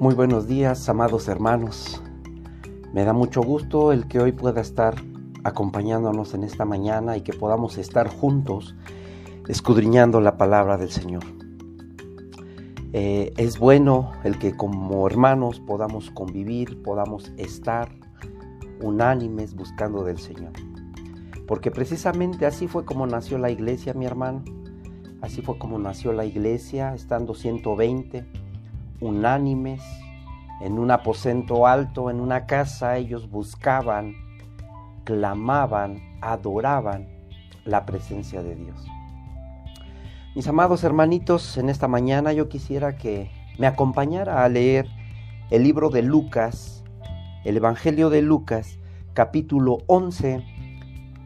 Muy buenos días, amados hermanos. Me da mucho gusto el que hoy pueda estar acompañándonos en esta mañana y que podamos estar juntos escudriñando la palabra del Señor. Eh, es bueno el que como hermanos podamos convivir, podamos estar unánimes buscando del Señor. Porque precisamente así fue como nació la iglesia, mi hermano. Así fue como nació la iglesia, estando 120 unánimes, en un aposento alto, en una casa, ellos buscaban, clamaban, adoraban la presencia de Dios. Mis amados hermanitos, en esta mañana yo quisiera que me acompañara a leer el libro de Lucas, el Evangelio de Lucas, capítulo 11,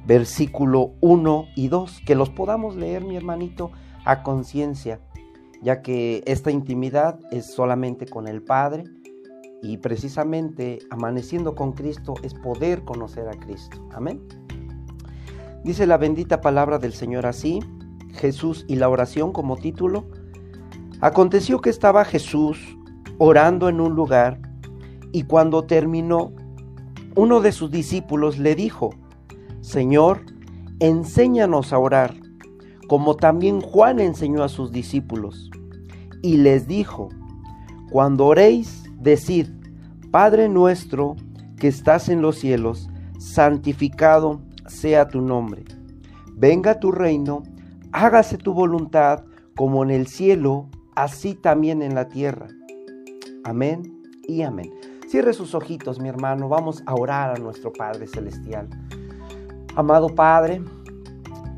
versículo 1 y 2, que los podamos leer, mi hermanito, a conciencia ya que esta intimidad es solamente con el Padre y precisamente amaneciendo con Cristo es poder conocer a Cristo. Amén. Dice la bendita palabra del Señor así, Jesús y la oración como título. Aconteció que estaba Jesús orando en un lugar y cuando terminó, uno de sus discípulos le dijo, Señor, enséñanos a orar como también Juan enseñó a sus discípulos. Y les dijo, cuando oréis, decid, Padre nuestro que estás en los cielos, santificado sea tu nombre. Venga tu reino, hágase tu voluntad como en el cielo, así también en la tierra. Amén y amén. Cierre sus ojitos, mi hermano. Vamos a orar a nuestro Padre Celestial. Amado Padre,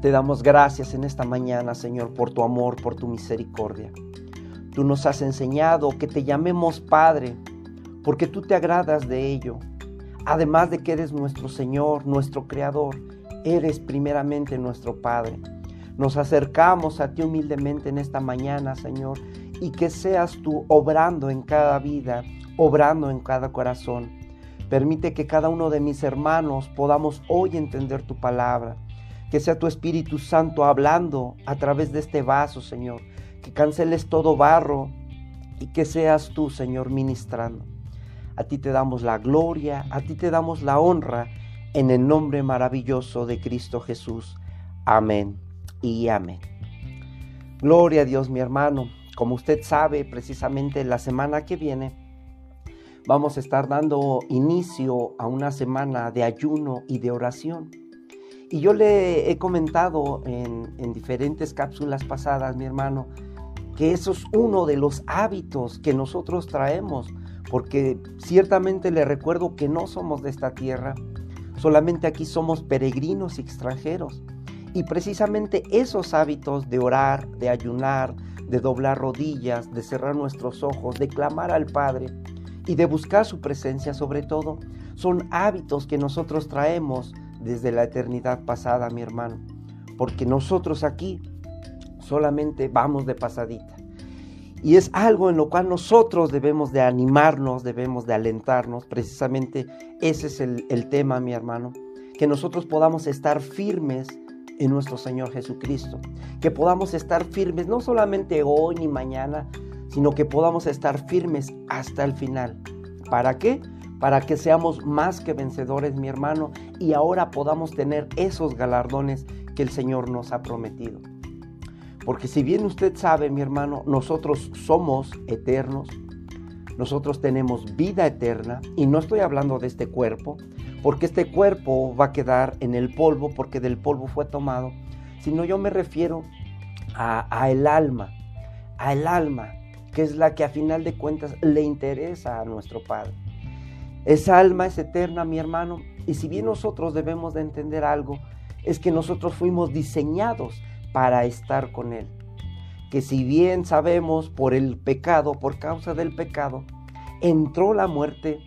te damos gracias en esta mañana, Señor, por tu amor, por tu misericordia. Tú nos has enseñado que te llamemos Padre, porque tú te agradas de ello. Además de que eres nuestro Señor, nuestro Creador, eres primeramente nuestro Padre. Nos acercamos a ti humildemente en esta mañana, Señor, y que seas tú obrando en cada vida, obrando en cada corazón. Permite que cada uno de mis hermanos podamos hoy entender tu palabra que sea tu Espíritu Santo hablando a través de este vaso, Señor. Que canceles todo barro y que seas tú, Señor, ministrando. A ti te damos la gloria, a ti te damos la honra, en el nombre maravilloso de Cristo Jesús. Amén y amén. Gloria a Dios, mi hermano. Como usted sabe, precisamente la semana que viene vamos a estar dando inicio a una semana de ayuno y de oración. Y yo le he comentado en, diferentes cápsulas pasadas, mi hermano, que eso es uno de los hábitos que nosotros traemos, porque ciertamente le recuerdo que no somos de esta tierra, solamente aquí somos peregrinos y extranjeros. Y precisamente esos hábitos de orar, de ayunar, de doblar rodillas, de cerrar nuestros ojos, de clamar al Padre y de buscar su presencia sobre todo, son hábitos que nosotros traemos desde la eternidad pasada, mi hermano, porque nosotros aquí solamente vamos de pasadita. Y es algo en lo cual nosotros debemos de animarnos, debemos de alentarnos, precisamente ese es el, el tema, mi hermano, que nosotros podamos estar firmes en nuestro Señor Jesucristo, que podamos estar firmes no solamente hoy ni mañana, sino que podamos estar firmes hasta el final. ¿Para qué? Para que seamos más que vencedores, mi hermano, y ahora podamos tener esos galardones que el Señor nos ha prometido. Porque si bien usted sabe, mi hermano, nosotros somos eternos, nosotros tenemos vida eterna, y no estoy hablando de este cuerpo, porque este cuerpo va a quedar en el polvo, porque del polvo fue tomado, sino yo me refiero a, el alma, a el alma, que es la que a final de cuentas le interesa a nuestro Padre. Esa alma es eterna, mi hermano, y si bien nosotros debemos de entender algo, es que nosotros fuimos diseñados para estar con Él. Que si bien sabemos por el pecado, por causa del pecado, entró la muerte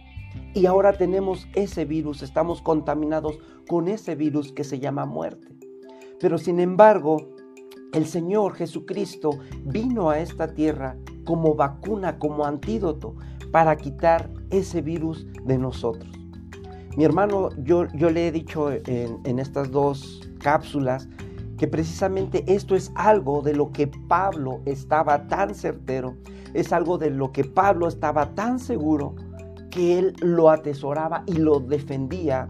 y ahora tenemos ese virus, estamos contaminados con ese virus que se llama muerte. Pero sin embargo, el Señor Jesucristo vino a esta tierra como vacuna, como antídoto para quitar ese virus de nosotros. Mi hermano, yo, yo le he dicho en, estas dos cápsulas que precisamente esto es algo de lo que Pablo estaba tan certero, es algo de lo que Pablo estaba tan seguro que él lo atesoraba y lo defendía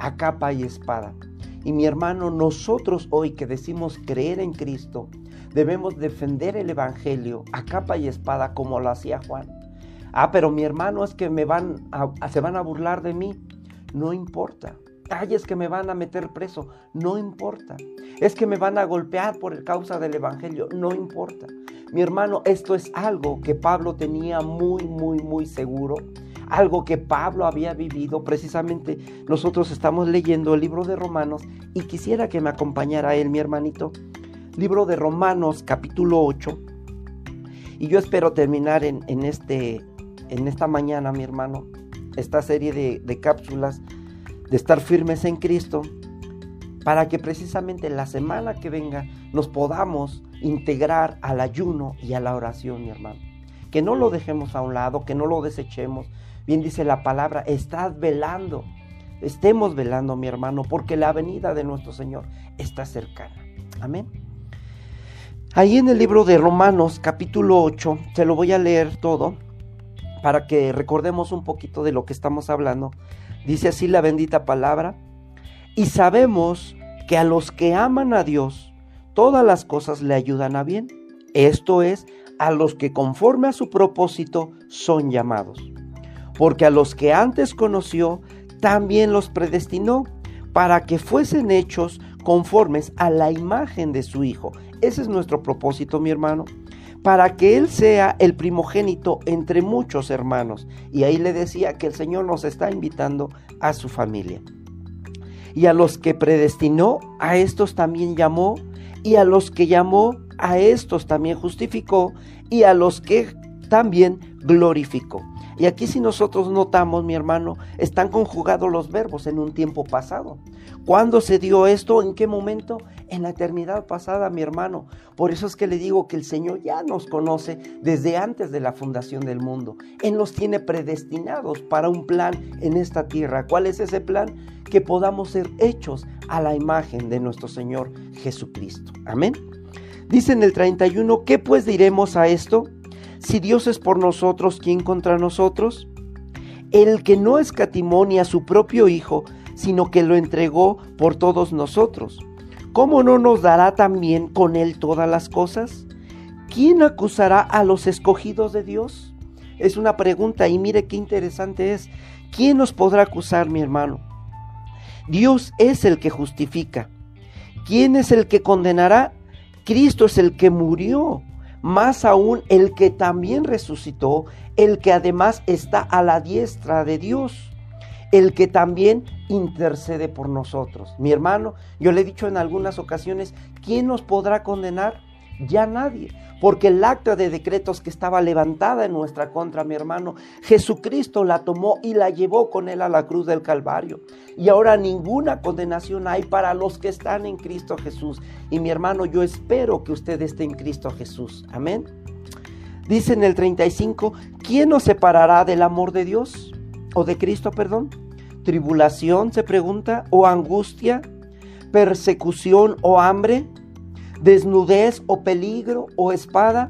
a capa y espada. Y mi hermano, nosotros hoy que decimos creer en Cristo, debemos defender el Evangelio a capa y espada como lo hacía Juan. Ah, pero mi hermano es que me van se van a burlar de mí. No importa. Ay, es que me van a meter preso. No importa. Es que me van a golpear por causa del Evangelio. No importa. Mi hermano, esto es algo que Pablo tenía muy, muy, muy seguro. Algo que Pablo había vivido. Precisamente nosotros estamos leyendo el libro de Romanos y quisiera que me acompañara él, mi hermanito. Libro de Romanos capítulo 8. Y yo espero terminar en este en esta mañana, mi hermano, esta serie de, cápsulas de estar firmes en Cristo, para que precisamente la semana que venga nos podamos integrar al ayuno y a la oración, mi hermano. Que no lo dejemos a un lado, que no lo desechemos. Bien dice la palabra, estad velando. Estemos velando, mi hermano, porque la venida de nuestro Señor está cercana. Amén. Ahí en el libro de Romanos capítulo 8, se lo voy a leer todo, para que recordemos un poquito de lo que estamos hablando. Dice así la bendita palabra. Y sabemos que a los que aman a Dios, todas las cosas le ayudan a bien. Esto es, a los que conforme a su propósito son llamados. Porque a los que antes conoció, también los predestinó para que fuesen hechos conformes a la imagen de su Hijo. Ese es nuestro propósito, mi hermano para que Él sea el primogénito entre muchos hermanos. Y ahí le decía que el Señor nos está invitando a su familia. Y a los que predestinó, a estos también llamó, y a los que llamó, a estos también justificó, y a los que también glorificó. Y aquí si nosotros notamos, mi hermano, están conjugados los verbos en un tiempo pasado. ¿Cuándo se dio esto? ¿En qué momento? En la eternidad pasada, mi hermano. Por eso es que le digo que el Señor ya nos conoce desde antes de la fundación del mundo. Él nos tiene predestinados para un plan en esta tierra. ¿Cuál es ese plan? Que podamos ser hechos a la imagen de nuestro Señor Jesucristo. Amén. Dice en el 31, ¿qué pues diremos a esto? Si Dios es por nosotros, ¿quién contra nosotros? El que no escatimó ni a su propio Hijo, sino que lo entregó por todos nosotros. ¿Cómo no nos dará también con él todas las cosas? ¿Quién acusará a los escogidos de Dios? Es una pregunta y mire qué interesante es. ¿Quién nos podrá acusar, mi hermano? Dios es el que justifica. ¿Quién es el que condenará? Cristo es el que murió, más aún el que también resucitó, el que además está a la diestra de Dios el que también intercede por nosotros. Mi hermano, yo le he dicho en algunas ocasiones, ¿quién nos podrá condenar? Ya nadie, porque el acta de decretos que estaba levantada en nuestra contra, mi hermano, Jesucristo la tomó y la llevó con él a la cruz del Calvario. Y ahora ninguna condenación hay para los que están en Cristo Jesús. Y mi hermano, yo espero que usted esté en Cristo Jesús. Amén. Dice en el 35, ¿quién nos separará del amor de Dios? ¿O de Cristo, perdón? Tribulación, se pregunta, o angustia, persecución o hambre, desnudez o peligro o espada.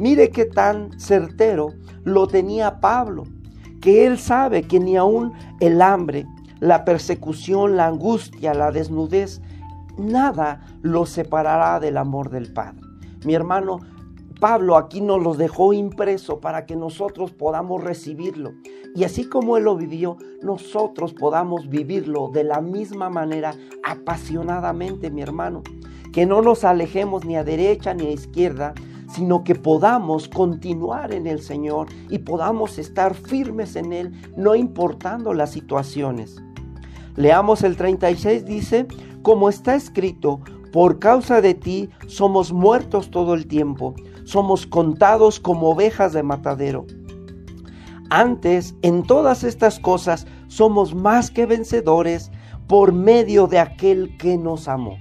Mire qué tan certero lo tenía Pablo, que él sabe que ni aun el hambre, la persecución, la angustia, la desnudez, nada lo separará del amor del Padre. Mi hermano, Pablo aquí nos los dejó impreso para que nosotros podamos recibirlo. Y así como Él lo vivió, nosotros podamos vivirlo de la misma manera, apasionadamente, mi hermano. Que no nos alejemos ni a derecha ni a izquierda, sino que podamos continuar en el Señor y podamos estar firmes en Él, no importando las situaciones. Leamos el 36, dice, como está escrito, por causa de ti somos muertos todo el tiempo somos contados como ovejas de matadero. Antes, en todas estas cosas, somos más que vencedores por medio de aquel que nos amó.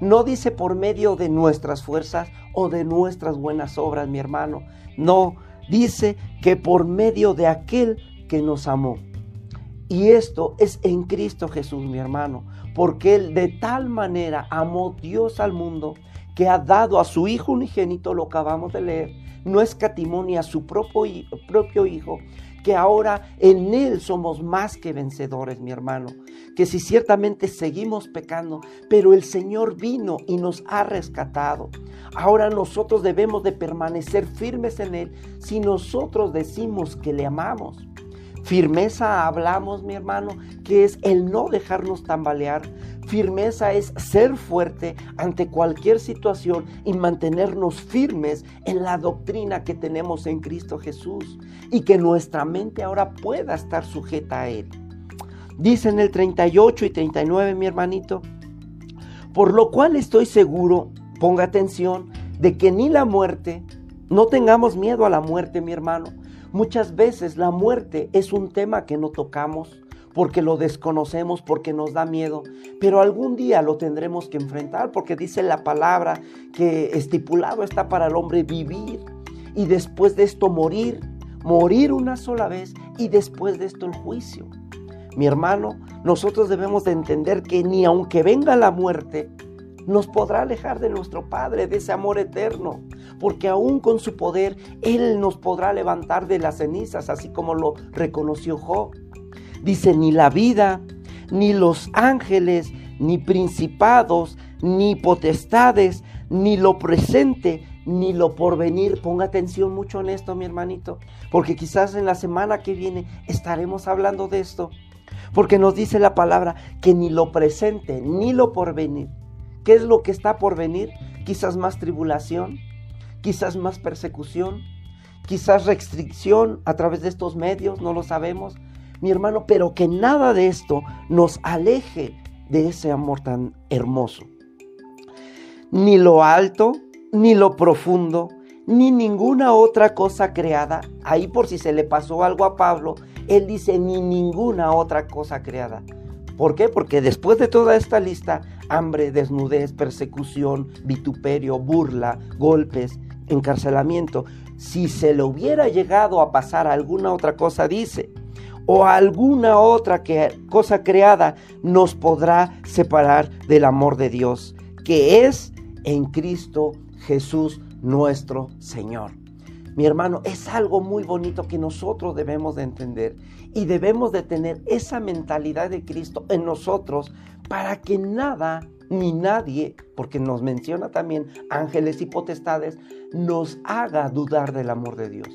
No dice por medio de nuestras fuerzas o de nuestras buenas obras, mi hermano. No, dice que por medio de aquel que nos amó. Y esto es en Cristo Jesús, mi hermano. porque Él de tal manera amó Dios al mundo que ha dado a su Hijo unigénito, lo acabamos de leer, no escatimó a su propio Hijo, que ahora en Él somos más que vencedores, mi hermano. Que si ciertamente seguimos pecando, pero el Señor vino y nos ha rescatado. Ahora nosotros debemos de permanecer firmes en Él si nosotros decimos que le amamos. Firmeza hablamos, mi hermano, que es el no dejarnos tambalear. Firmeza es ser fuerte ante cualquier situación y mantenernos firmes en la doctrina que tenemos en Cristo Jesús y que nuestra mente ahora pueda estar sujeta a Él. Dice en el 38 y 39, mi hermanito, por lo cual estoy seguro, ponga atención, de que ni la muerte, no tengamos miedo a la muerte, mi hermano, Muchas veces la muerte es un tema que no tocamos porque lo desconocemos, porque nos da miedo, pero algún día lo tendremos que enfrentar porque dice la palabra que estipulado está para el hombre vivir y después de esto morir, morir una sola vez y después de esto el juicio. Mi hermano, nosotros debemos de entender que ni aunque venga la muerte, nos podrá alejar de nuestro Padre, de ese amor eterno, porque aún con su poder Él nos podrá levantar de las cenizas, así como lo reconoció Job. Dice, ni la vida, ni los ángeles, ni principados, ni potestades, ni lo presente, ni lo porvenir. Ponga atención mucho en esto, mi hermanito, porque quizás en la semana que viene estaremos hablando de esto. Porque nos dice la palabra que ni lo presente, ni lo porvenir, ¿Qué es lo que está por venir? Quizás más tribulación, quizás más persecución, quizás restricción a través de estos medios, no lo sabemos, mi hermano, pero que nada de esto nos aleje de ese amor tan hermoso. Ni lo alto, ni lo profundo, ni ninguna otra cosa creada. Ahí por si se le pasó algo a Pablo, él dice ni ninguna otra cosa creada. ¿Por qué? Porque después de toda esta lista, hambre, desnudez, persecución, vituperio, burla, golpes, encarcelamiento, si se le hubiera llegado a pasar alguna otra cosa, dice, o alguna otra cosa creada, nos podrá separar del amor de Dios, que es en Cristo Jesús nuestro Señor. Mi hermano, es algo muy bonito que nosotros debemos de entender y debemos de tener esa mentalidad de Cristo en nosotros para que nada ni nadie, porque nos menciona también ángeles y potestades, nos haga dudar del amor de Dios.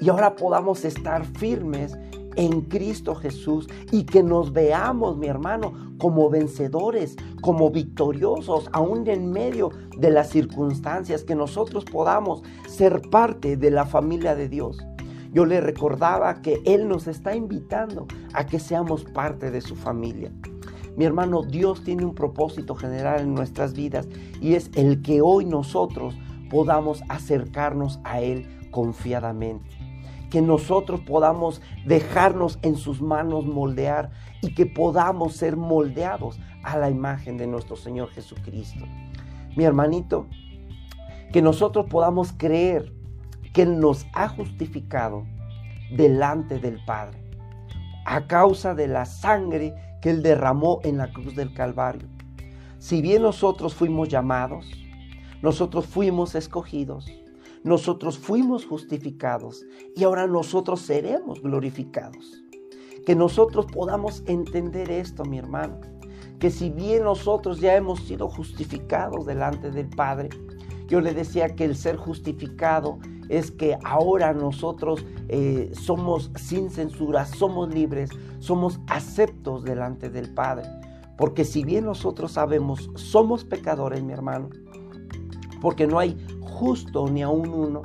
Y ahora podamos estar firmes en Cristo Jesús y que nos veamos, mi hermano, como vencedores, como victoriosos, aún en medio de las circunstancias, que nosotros podamos ser parte de la familia de Dios. Yo le recordaba que Él nos está invitando a que seamos parte de su familia. Mi hermano, Dios tiene un propósito general en nuestras vidas y es el que hoy nosotros podamos acercarnos a Él confiadamente que nosotros podamos dejarnos en sus manos moldear y que podamos ser moldeados a la imagen de nuestro Señor Jesucristo. Mi hermanito, que nosotros podamos creer que nos ha justificado delante del Padre a causa de la sangre que Él derramó en la cruz del Calvario. Si bien nosotros fuimos llamados, nosotros fuimos escogidos, nosotros fuimos justificados y ahora nosotros seremos glorificados. Que nosotros podamos entender esto, mi hermano, que si bien nosotros ya hemos sido justificados delante del Padre, yo le decía que el ser justificado es que ahora nosotros eh, somos sin censura, somos libres, somos aceptos delante del Padre. Porque si bien nosotros sabemos, somos pecadores, mi hermano, porque no hay justo ni aún uno.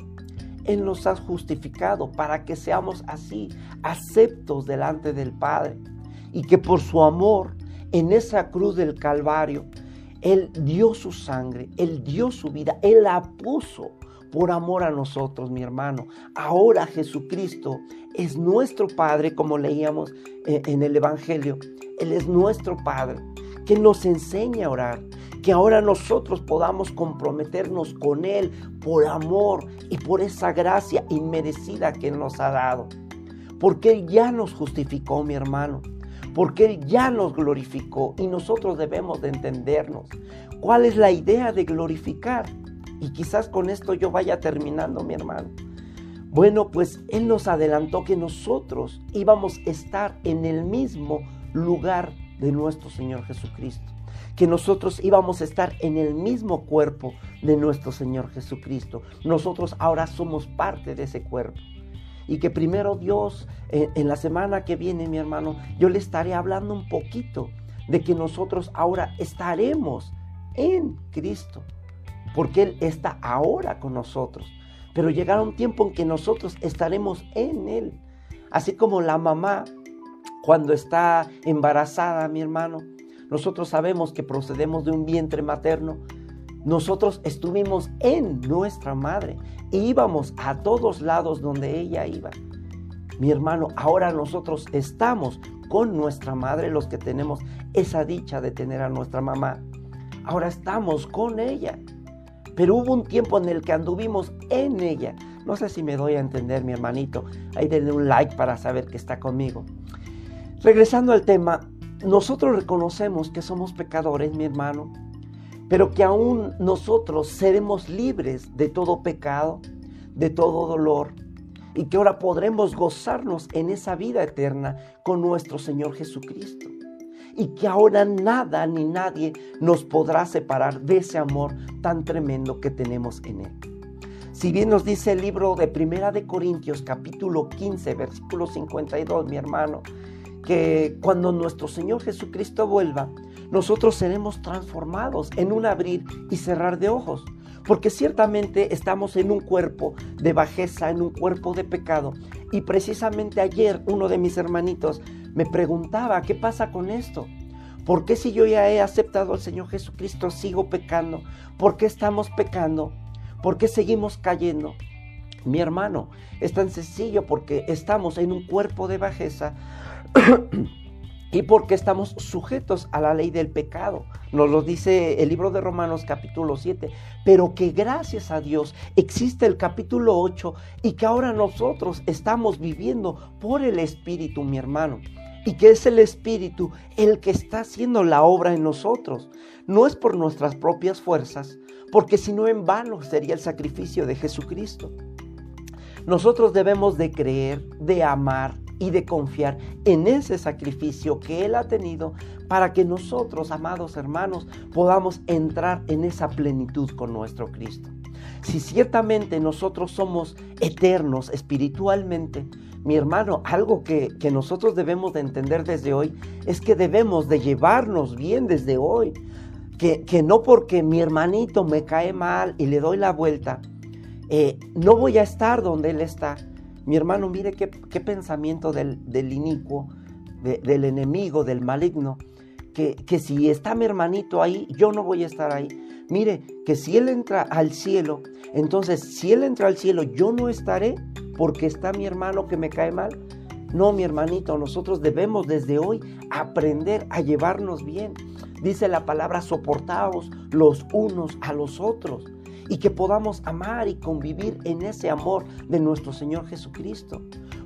Él nos ha justificado para que seamos así, aceptos delante del Padre. Y que por su amor en esa cruz del Calvario, Él dio su sangre, Él dio su vida, Él la puso por amor a nosotros, mi hermano. Ahora Jesucristo es nuestro Padre, como leíamos eh, en el Evangelio. Él es nuestro Padre, que nos enseña a orar, que ahora nosotros podamos comprometernos con Él por amor y por esa gracia inmerecida que Él nos ha dado. Porque Él ya nos justificó, mi hermano. porque Él ya nos glorificó y nosotros debemos de entendernos. ¿Cuál es la idea de glorificar? Y quizás con esto yo vaya terminando, mi hermano. Bueno, pues Él nos adelantó que nosotros íbamos a estar en el mismo lugar de nuestro Señor Jesucristo. Que nosotros íbamos a estar en el mismo cuerpo de nuestro Señor Jesucristo. Nosotros ahora somos parte de ese cuerpo. Y que primero Dios, en, la semana que viene, mi hermano, yo le estaré hablando un poquito de que nosotros ahora estaremos en Cristo. Porque Él está ahora con nosotros pero llegará un tiempo en que nosotros estaremos en Él. Así como la mamá cuando está embarazada, mi hermano, nosotros sabemos que procedemos de un vientre materno. Nosotros estuvimos en nuestra madre e íbamos a todos lados donde ella iba. Mi hermano, ahora nosotros estamos con nuestra madre, los que tenemos esa dicha de tener a nuestra mamá. Ahora estamos con ella pero hubo un tiempo en el que anduvimos en ella. No sé si me doy a entender, mi hermanito. Ahí denle un like para saber que está conmigo. Regresando al tema, nosotros reconocemos que somos pecadores, mi hermano, pero que aún nosotros seremos libres de todo pecado, de todo dolor, y que ahora podremos gozarnos en esa vida eterna con nuestro Señor Jesucristo y que ahora nada ni nadie nos podrá separar de ese amor tan tremendo que tenemos en Él. Si bien nos dice el libro de Primera de Corintios capítulo 15 versículo 52, mi hermano, que cuando nuestro Señor Jesucristo vuelva, nosotros seremos transformados en un abrir y cerrar de ojos. Porque ciertamente estamos en un cuerpo de bajeza, en un cuerpo de pecado. Y precisamente ayer uno de mis hermanitos me preguntaba, ¿qué pasa con esto? ¿Por qué si yo ya he aceptado al Señor Jesucristo sigo pecando? ¿Por qué estamos pecando? ¿Por qué seguimos cayendo? Mi hermano, es tan sencillo porque estamos en un cuerpo de bajeza y porque estamos sujetos a la ley del pecado. Nos lo dice el libro de Romanos capítulo 7, pero que gracias a Dios existe el capítulo 8 y que ahora nosotros estamos viviendo por el Espíritu, mi hermano y que es el Espíritu el que está haciendo la obra en nosotros. No es por nuestras propias fuerzas, porque si no en vano sería el sacrificio de Jesucristo. Nosotros debemos de creer, de amar y de confiar en ese sacrificio que Él ha tenido para que nosotros, amados hermanos, podamos entrar en esa plenitud con nuestro Cristo. Si ciertamente nosotros somos eternos espiritualmente, mi hermano, algo que, nosotros debemos de entender desde hoy es que debemos de llevarnos bien desde hoy. Que, que no porque mi hermanito me cae mal y le doy la vuelta, eh, no voy a estar donde él está. Mi hermano, mire qué, pensamiento del, del inicuo, del enemigo, del maligno, que, que si está mi hermanito ahí, yo no voy a estar ahí. Mire, que si él entra al cielo, entonces si él entra al cielo, yo no estaré porque está mi hermano que me cae mal. No, mi hermanito, nosotros debemos desde hoy aprender a llevarnos bien. Dice la palabra, soportaos los unos a los otros y que podamos amar y convivir en ese amor de nuestro Señor Jesucristo.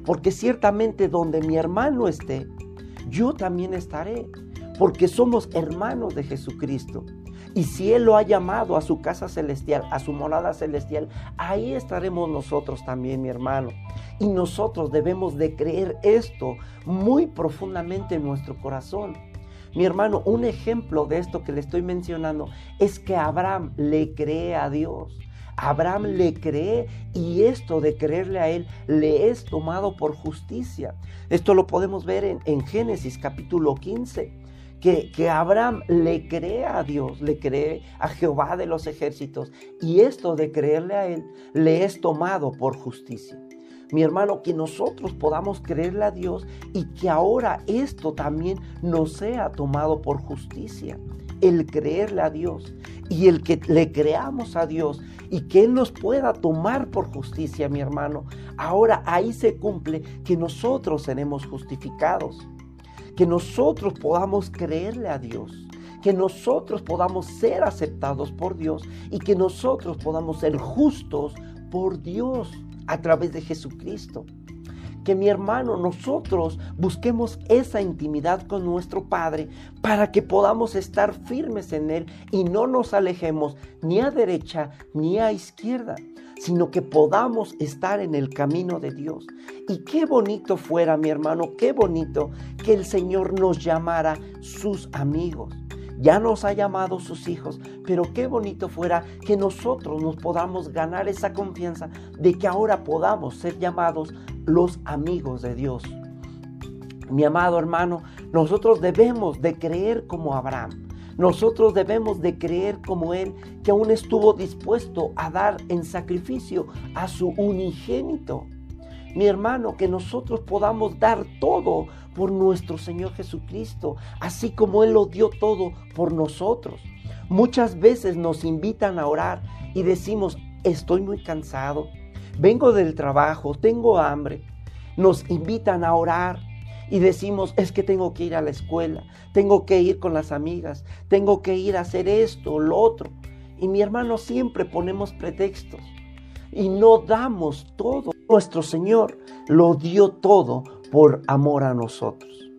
Porque ciertamente donde mi hermano esté, yo también estaré, porque somos hermanos de Jesucristo. Y si Él lo ha llamado a su casa celestial, a su morada celestial, ahí estaremos nosotros también, mi hermano. Y nosotros debemos de creer esto muy profundamente en nuestro corazón. Mi hermano, un ejemplo de esto que le estoy mencionando es que Abraham le cree a Dios. Abraham le cree y esto de creerle a él le es tomado por justicia. Esto lo podemos ver en, en Génesis capítulo 15 que, Abraham le cree a Dios, le cree a Jehová de los ejércitos, y esto de creerle a Él le es tomado por justicia. Mi hermano, que nosotros podamos creerle a Dios y que ahora esto también nos sea tomado por justicia. El creerle a Dios y el que le creamos a Dios y que Él nos pueda tomar por justicia, mi hermano. Ahora ahí se cumple que nosotros seremos justificados que nosotros podamos creerle a Dios, que nosotros podamos ser aceptados por Dios y que nosotros podamos ser justos por Dios a través de Jesucristo. que mi hermano, nosotros busquemos esa intimidad con nuestro Padre para que podamos estar firmes en Él y no nos alejemos ni a derecha ni a izquierda sino que podamos estar en el camino de Dios. Y qué bonito fuera, mi hermano, qué bonito que el Señor nos llamara sus amigos ya nos ha llamado sus hijos, pero qué bonito fuera que nosotros nos podamos ganar esa confianza de que ahora podamos ser llamados los amigos de Dios. Mi amado hermano, nosotros debemos de creer como Abraham. Nosotros debemos de creer como Él, que aún estuvo dispuesto a dar en sacrificio a su unigénito mi hermano, que nosotros podamos dar todo por nuestro Señor Jesucristo, así como Él lo dio todo por nosotros. Muchas veces nos invitan a orar y decimos, estoy muy cansado, vengo del trabajo, tengo hambre. Nos invitan a orar y decimos, es que tengo que ir a la escuela, tengo que ir con las amigas, tengo que ir a hacer esto, o lo otro. Y mi hermano, siempre ponemos pretextos y no damos todo. Nuestro Señor lo dio todo por amor a nosotros.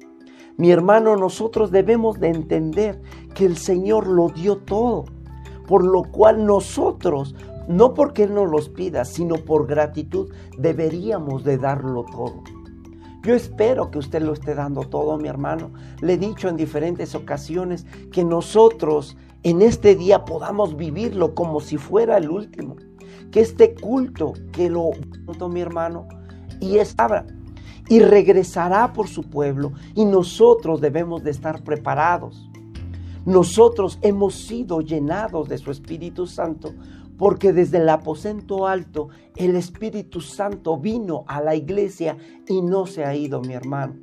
Mi hermano, nosotros debemos de entender que el Señor lo dio todo, por lo cual nosotros, no porque Él nos los pida, sino por gratitud, deberíamos de darlo todo. Yo espero que usted lo esté dando todo, mi hermano. Le he dicho en diferentes ocasiones que nosotros en este día podamos vivirlo como si fuera el último que este culto que lo mi hermano y es y regresará por su pueblo y nosotros debemos de estar preparados. Nosotros hemos sido llenados de su Espíritu Santo porque desde el aposento alto el Espíritu Santo vino a la iglesia y no se ha ido, mi hermano.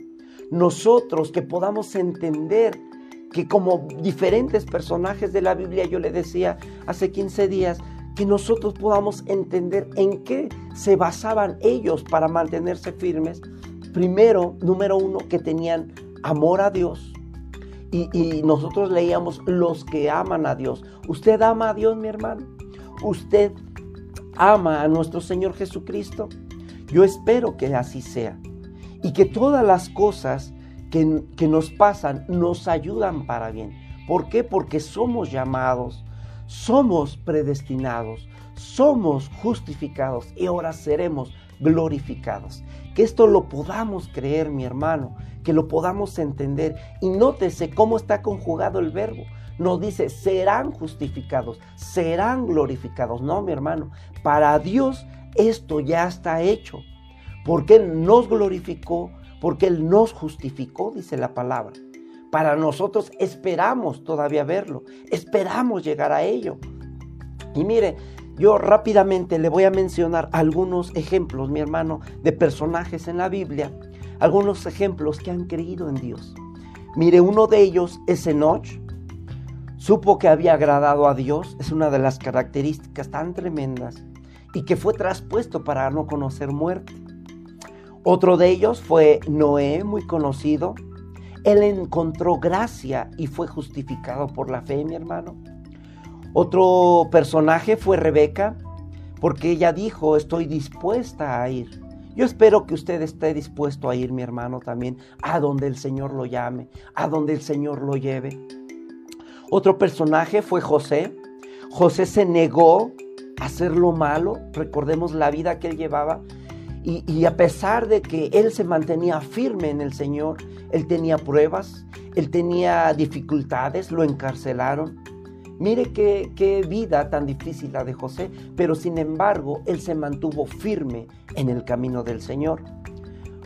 Nosotros que podamos entender que como diferentes personajes de la Biblia, yo le decía hace 15 días, que nosotros podamos entender en qué se basaban ellos para mantenerse firmes. Primero, número uno, que tenían amor a Dios. Y, nosotros leíamos los que aman a Dios. ¿Usted ama a Dios, mi hermano? ¿Usted ama a nuestro Señor Jesucristo? Yo espero que así sea. Y que todas las cosas que, que nos pasan nos ayudan para bien. ¿Por qué? Porque somos llamados somos predestinados, somos justificados y ahora seremos glorificados. Que esto lo podamos creer, mi hermano, que lo podamos entender. Y nótese cómo está conjugado el verbo. No dice serán justificados, serán glorificados. No, mi hermano, para Dios esto ya está hecho. Porque Él nos glorificó, porque Él nos justificó, dice la palabra. Para nosotros esperamos todavía verlo, esperamos llegar a ello. Y mire, yo rápidamente le voy a mencionar algunos ejemplos, mi hermano, de personajes en la Biblia, algunos ejemplos que han creído en Dios. Mire, uno de ellos es Enoch. Supo que había agradado a Dios, es una de las características tan tremendas, y que fue traspuesto para no conocer muerte. Otro de ellos fue Noé, muy conocido, él encontró gracia y fue justificado por la fe, mi hermano. Otro personaje fue Rebeca, porque ella dijo, estoy dispuesta a ir. Yo espero que usted esté dispuesto a ir, mi hermano, también a donde el Señor lo llame, a donde el Señor lo lleve. Otro personaje fue José. José se negó a hacer lo malo. Recordemos la vida que él llevaba. Y, a pesar de que él se mantenía firme en el Señor, él tenía pruebas, él tenía dificultades, lo encarcelaron. Mire qué, qué vida tan difícil la de José, pero sin embargo él se mantuvo firme en el camino del Señor.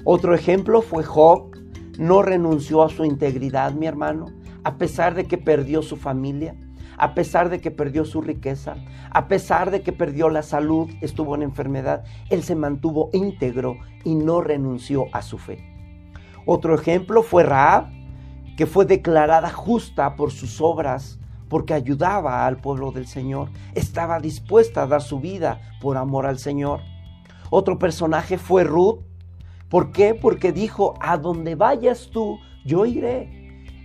Otro ejemplo fue Job, no renunció a su integridad, mi hermano, a pesar de que perdió su familia, a pesar de que perdió su riqueza, a pesar de que perdió la salud, estuvo en enfermedad, él se mantuvo íntegro y no renunció a su fe. Otro ejemplo fue Raab, que fue declarada justa por sus obras, porque ayudaba al pueblo del Señor, estaba dispuesta a dar su vida por amor al Señor. Otro personaje fue Ruth. ¿Por qué? Porque dijo, a donde vayas tú, yo iré.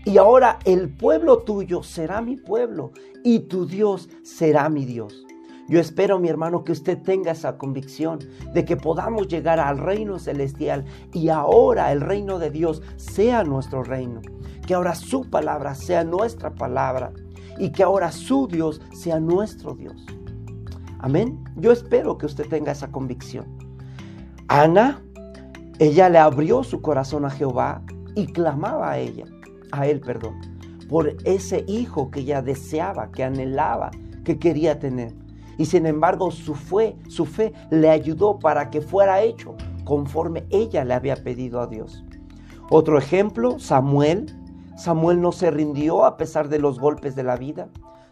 Y ahora el pueblo tuyo será mi pueblo y tu Dios será mi Dios. Yo espero, mi hermano, que usted tenga esa convicción de que podamos llegar al reino celestial y ahora el reino de Dios sea nuestro reino. Que ahora su palabra sea nuestra palabra y que ahora su Dios sea nuestro Dios. Amén. Yo espero que usted tenga esa convicción. Ana, ella le abrió su corazón a Jehová y clamaba a ella, a él, perdón, por ese hijo que ella deseaba, que anhelaba, que quería tener. Y sin embargo, su fe, su fe le ayudó para que fuera hecho conforme ella le había pedido a Dios. Otro ejemplo, Samuel. Samuel no se rindió a pesar de los golpes de la vida.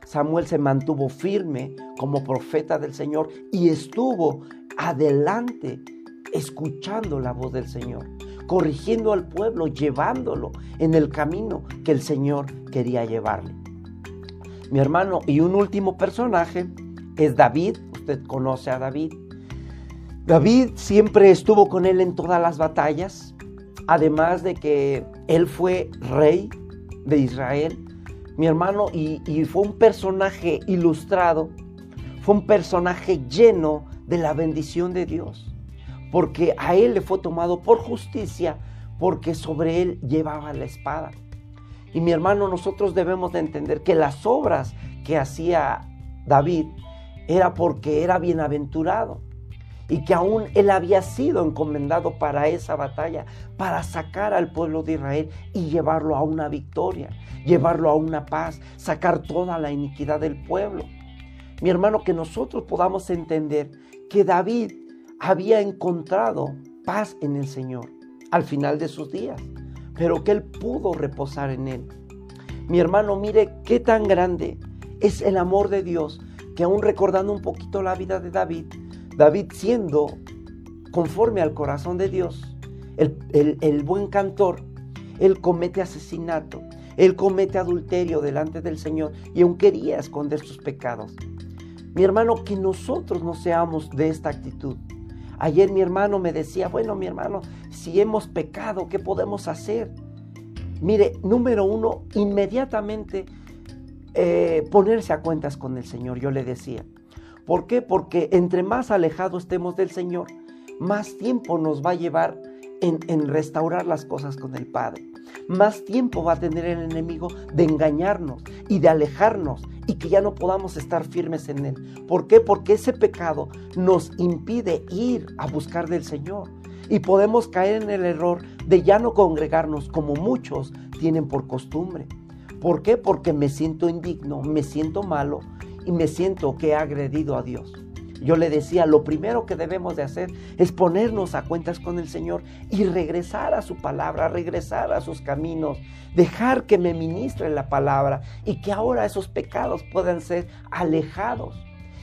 Samuel se mantuvo firme como profeta del Señor y estuvo adelante escuchando la voz del Señor, corrigiendo al pueblo, llevándolo en el camino que el Señor quería llevarle. Mi hermano, y un último personaje es David. Usted conoce a David. David siempre estuvo con él en todas las batallas, además de que él fue rey de Israel, mi hermano, y, fue un personaje ilustrado, fue un personaje lleno de la bendición de Dios, porque a él le fue tomado por justicia, porque sobre él llevaba la espada. Y mi hermano, nosotros debemos de entender que las obras que hacía David era porque era bienaventurado y que aún él había sido encomendado para esa batalla, para sacar al pueblo de Israel y llevarlo a una victoria, llevarlo a una paz, sacar toda la iniquidad del pueblo. Mi hermano, que nosotros podamos entender que David había encontrado paz en el Señor al final de sus días, pero que él pudo reposar en él. Mi hermano, mire qué tan grande es el amor de Dios que aún recordando un poquito la vida de David, David siendo conforme al corazón de Dios, el, buen cantor, él comete asesinato, él comete adulterio delante del Señor y aún quería esconder sus pecados. Mi hermano, que nosotros no seamos de esta actitud. Ayer mi hermano me decía, bueno, mi hermano, si hemos pecado, ¿qué podemos hacer? Mire, número uno, inmediatamente eh, ponerse a cuentas con el Señor, yo le decía. ¿Por qué? Porque entre más alejados estemos del Señor, más tiempo nos va a llevar en, en, restaurar las cosas con el Padre. Más tiempo va a tener el enemigo de engañarnos y de alejarnos y que ya no podamos estar firmes en él. ¿Por qué? Porque ese pecado nos impide ir a buscar del Señor. Y podemos caer en el error de ya no congregarnos como muchos tienen por costumbre. ¿Por qué? Porque me siento indigno, me siento malo y me siento que he agredido a Dios. Yo le decía, lo primero que debemos de hacer es ponernos a cuentas con el Señor y regresar a su palabra, regresar a sus caminos, dejar que me ministre la palabra y que ahora esos pecados puedan ser alejados.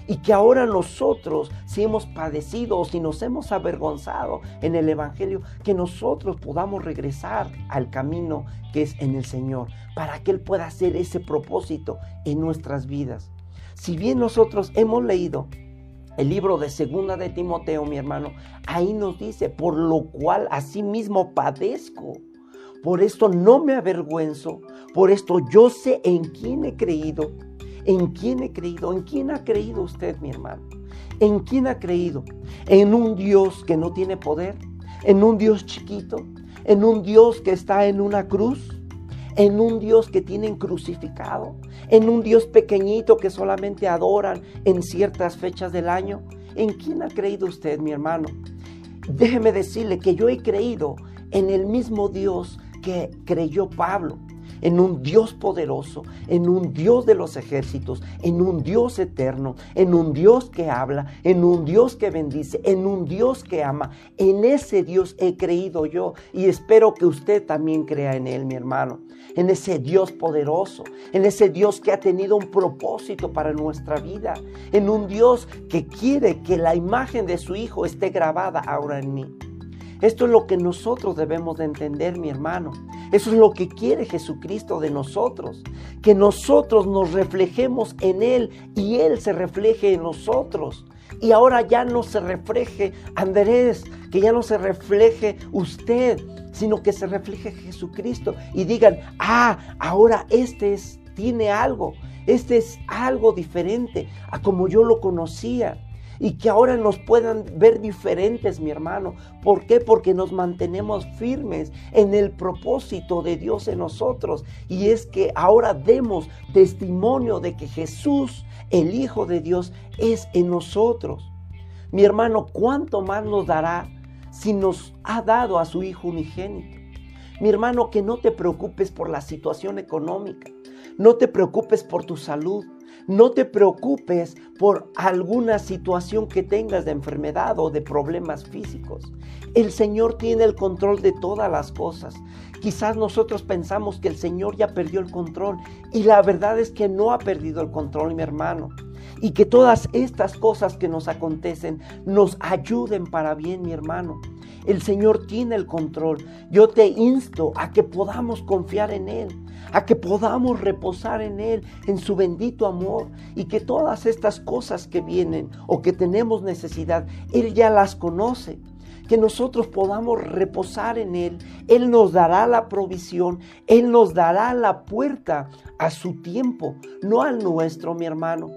Y que ahora nosotros, si hemos padecido o si nos hemos avergonzado en el Evangelio, que nosotros podamos regresar al camino que es en el Señor, para que Él pueda hacer ese propósito en nuestras vidas. Si bien nosotros hemos leído el libro de Segunda de Timoteo, mi hermano, ahí nos dice, por lo cual asimismo padezco. Por esto no me avergüenzo, por esto yo sé en quién he creído ¿En quién he creído? ¿En quién ha creído usted, mi hermano? ¿En quién ha creído? ¿En un Dios que no tiene poder? ¿En un Dios chiquito? ¿En un Dios que está en una cruz? ¿En un Dios que tienen crucificado? ¿En un Dios pequeñito que solamente adoran en ciertas fechas del año? ¿En quién ha creído usted, mi hermano? Déjeme decirle que yo he creído en el mismo Dios que creyó Pablo en un Dios poderoso, en un Dios de los ejércitos, en un Dios eterno, en un Dios que habla, en un Dios que bendice, en un Dios que ama. En ese Dios he creído yo y espero que usted también crea en él, mi hermano. En ese Dios poderoso, en ese Dios que ha tenido un propósito para nuestra vida, en un Dios que quiere que la imagen de su Hijo esté grabada ahora en mí. Esto es lo que nosotros debemos de entender, mi hermano. Eso es lo que quiere Jesucristo de nosotros, que nosotros nos reflejemos en Él y Él se refleje en nosotros. Y ahora ya no se refleje Andrés, que ya no se refleje usted, sino que se refleje Jesucristo y digan, ah, ahora este es, tiene algo, Este es algo diferente a como yo lo conocía y que ahora nos puedan ver diferentes, mi hermano. ¿Por qué? Porque nos mantenemos firmes en el propósito de Dios en nosotros. Y es que ahora demos testimonio de que Jesús, el Hijo de Dios, es en nosotros. Mi hermano, ¿cuánto más nos dará si nos ha dado a su Hijo unigénito? Mi hermano, que no te preocupes por la situación económica. No te preocupes por tu salud. No te preocupes por alguna situación que tengas de enfermedad o de problemas físicos. El Señor tiene el control de todas las cosas. Quizás nosotros pensamos que el Señor ya perdió el control y la verdad es que no ha perdido el control, mi hermano. Y que todas estas cosas que nos acontecen nos ayuden para bien, mi hermano. El Señor tiene el control. Yo te insto a que podamos confiar en Él a que podamos reposar en Él, en su bendito amor, y que todas estas cosas que vienen o que tenemos necesidad, Él ya las conoce. Que nosotros podamos reposar en Él. Él nos dará la provisión, Él nos dará la puerta a su tiempo, no al nuestro, mi hermano.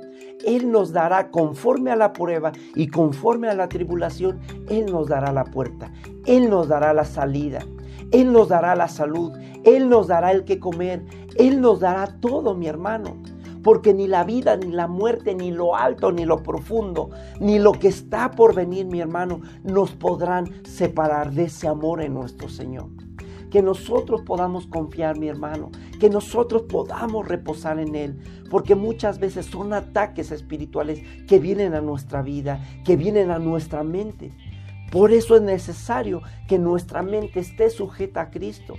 Él nos dará conforme a la prueba y conforme a la tribulación, Él nos dará la puerta, Él nos dará la salida. Él nos dará la salud, Él nos dará el que comer, Él nos dará todo, mi hermano. Porque ni la vida, ni la muerte, ni lo alto, ni lo profundo, ni lo que está por venir, mi hermano, nos podrán separar de ese amor en nuestro Señor. Que nosotros podamos confiar, mi hermano, que nosotros podamos reposar en Él, porque muchas veces son ataques espirituales que vienen a nuestra vida, que vienen a nuestra mente. Por eso es necesario que nuestra mente esté sujeta a Cristo,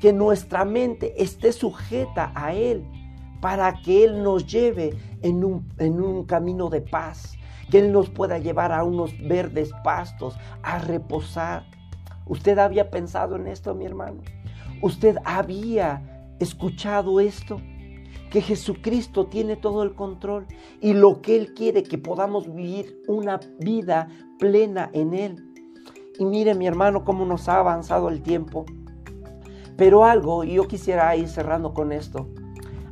que nuestra mente esté sujeta a Él, para que Él nos lleve en un, en un camino de paz, que Él nos pueda llevar a unos verdes pastos, a reposar. ¿Usted había pensado en esto, mi hermano? ¿Usted había escuchado esto? que Jesucristo tiene todo el control y lo que Él quiere que podamos vivir una vida plena en Él. Y mire mi hermano cómo nos ha avanzado el tiempo. Pero algo, y yo quisiera ir cerrando con esto,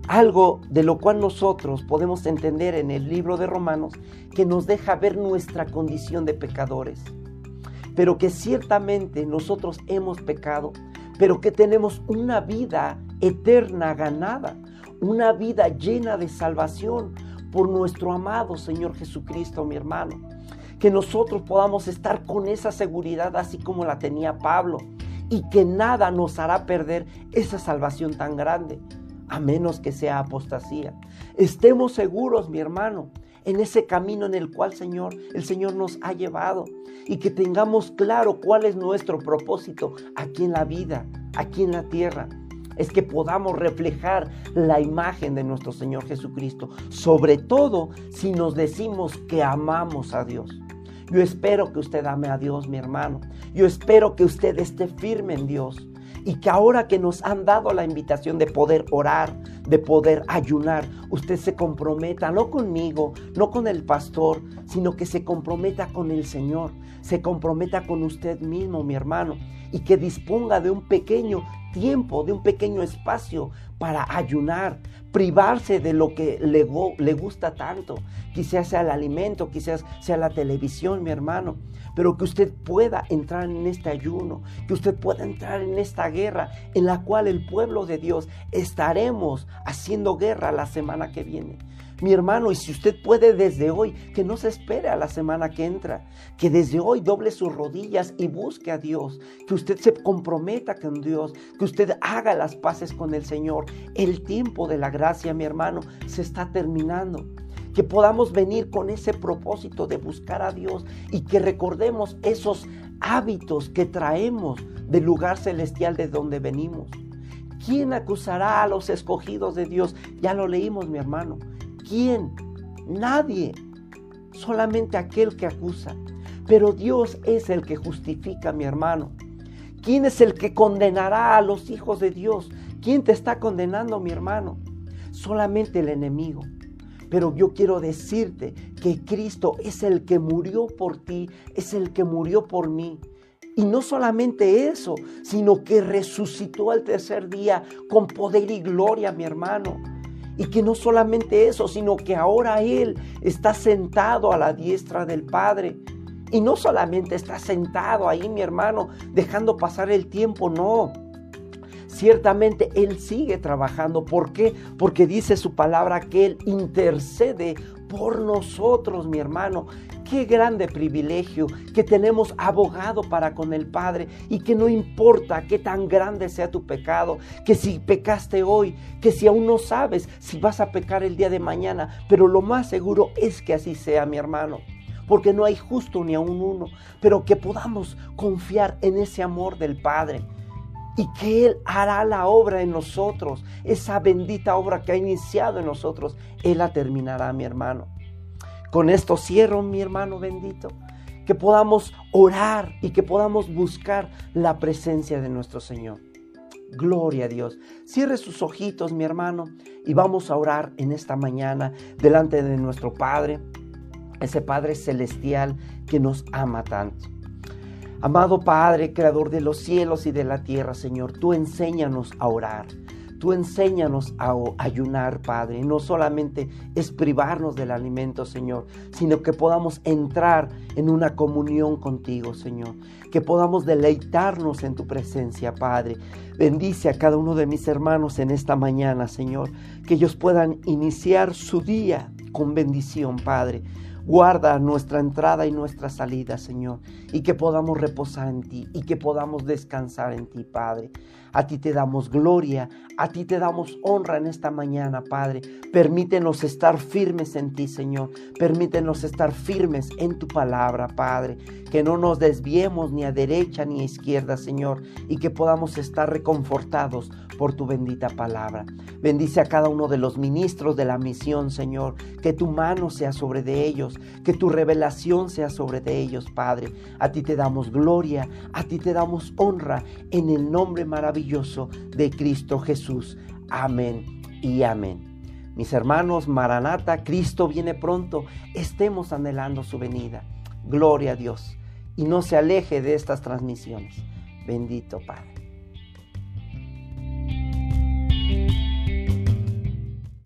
algo de lo cual nosotros podemos entender en el libro de Romanos, que nos deja ver nuestra condición de pecadores. Pero que ciertamente nosotros hemos pecado, pero que tenemos una vida eterna ganada, una vida llena de salvación por nuestro amado Señor Jesucristo, mi hermano que nosotros podamos estar con esa seguridad así como la tenía Pablo y que nada nos hará perder esa salvación tan grande, a menos que sea apostasía. Estemos seguros, mi hermano, en ese camino en el cual Señor, el Señor nos ha llevado y que tengamos claro cuál es nuestro propósito aquí en la vida, aquí en la tierra. Es que podamos reflejar la imagen de nuestro Señor Jesucristo, sobre todo si nos decimos que amamos a Dios. Yo espero que usted ame a Dios, mi hermano. Yo espero que usted esté firme en Dios. Y que ahora que nos han dado la invitación de poder orar, de poder ayunar, usted se comprometa, no conmigo, no con el pastor, sino que se comprometa con el Señor, se comprometa con usted mismo, mi hermano, y que disponga de un pequeño tiempo, de un pequeño espacio para ayunar, privarse de lo que le, le, gusta tanto. Quizás sea el alimento, quizás sea la televisión, mi hermano. Pero que usted pueda entrar en este ayuno, que usted pueda entrar en esta guerra en la cual el pueblo de Dios estaremos haciendo guerra la semana que viene. Mi hermano, y si usted puede desde hoy, que no se espere a la semana que entra, que desde hoy doble sus rodillas y busque a Dios, que usted se comprometa con Dios, que usted haga las paces con el Señor. El tiempo de la gracia, mi hermano, se está terminando que podamos venir con ese propósito de buscar a Dios y que recordemos esos hábitos que traemos del lugar celestial de donde venimos. ¿Quién acusará a los escogidos de Dios? Ya lo leímos, mi hermano. ¿Quién? Nadie. Solamente aquel que acusa. Pero Dios es el que justifica, mi hermano. ¿Quién es el que condenará a los hijos de Dios? ¿Quién te está condenando, mi hermano? Solamente el enemigo. Pero yo quiero decirte que Cristo es el que murió por ti, es el que murió por mí. Y no solamente eso, sino que resucitó al tercer día con poder y gloria, mi hermano Y que no solamente eso, sino que ahora Él está sentado a la diestra del Padre. Y no solamente está sentado ahí, mi hermano, dejando pasar el tiempo, no. Ciertamente Él sigue trabajando. ¿Por qué? Porque dice su palabra que Él intercede por nosotros, mi hermano. Qué grande privilegio que tenemos abogado para con el Padre y que no importa qué tan grande sea tu pecado, que si pecaste hoy, que si aún no sabes si vas a pecar el día de mañana, pero lo más seguro es que así sea, mi hermano porque no hay justo ni aún uno, pero que podamos confiar en ese amor del Padre y que Él hará la obra en nosotros, esa bendita obra que ha iniciado en nosotros, Él la terminará, mi hermano. Con esto cierro, mi hermano bendito, que podamos orar y que podamos buscar la presencia de nuestro Señor. Gloria a Dios. Cierre sus ojitos, mi hermano, y vamos a orar en esta mañana delante de nuestro Padre, ese Padre celestial que nos ama tanto. Amado Padre, Creador de los cielos y de la tierra, Señor, tú enséñanos a orar. Tú enséñanos a ayunar, Padre. No solamente es privarnos del alimento, Señor, sino que podamos entrar en una comunión contigo, Señor. Que podamos deleitarnos en tu presencia, Padre. Bendice a cada uno de mis hermanos en esta mañana, Señor. Que ellos puedan iniciar su día con bendición, Padre Guarda nuestra entrada y nuestra salida, Señor, y que podamos reposar en ti y que podamos descansar en ti, Padre. A ti te damos gloria, a ti te damos honra en esta mañana, Padre. Permítenos estar firmes en ti, Señor. Permítenos estar firmes en tu palabra, Padre. Que no nos desviemos ni a derecha ni a izquierda, Señor, y que podamos estar reconfortados por tu bendita palabra. Bendice a cada uno de los ministros de la misión, Señor. Que tu mano sea sobre de ellos, que tu revelación sea sobre de ellos, Padre. A ti te damos gloria, a ti te damos honra en el nombre de Cristo Jesús. Amén y amén. Mis hermanos, Maranata, Cristo viene pronto, estemos anhelando su venida. Gloria a Dios. Y no se aleje de estas transmisiones. Bendito Padre.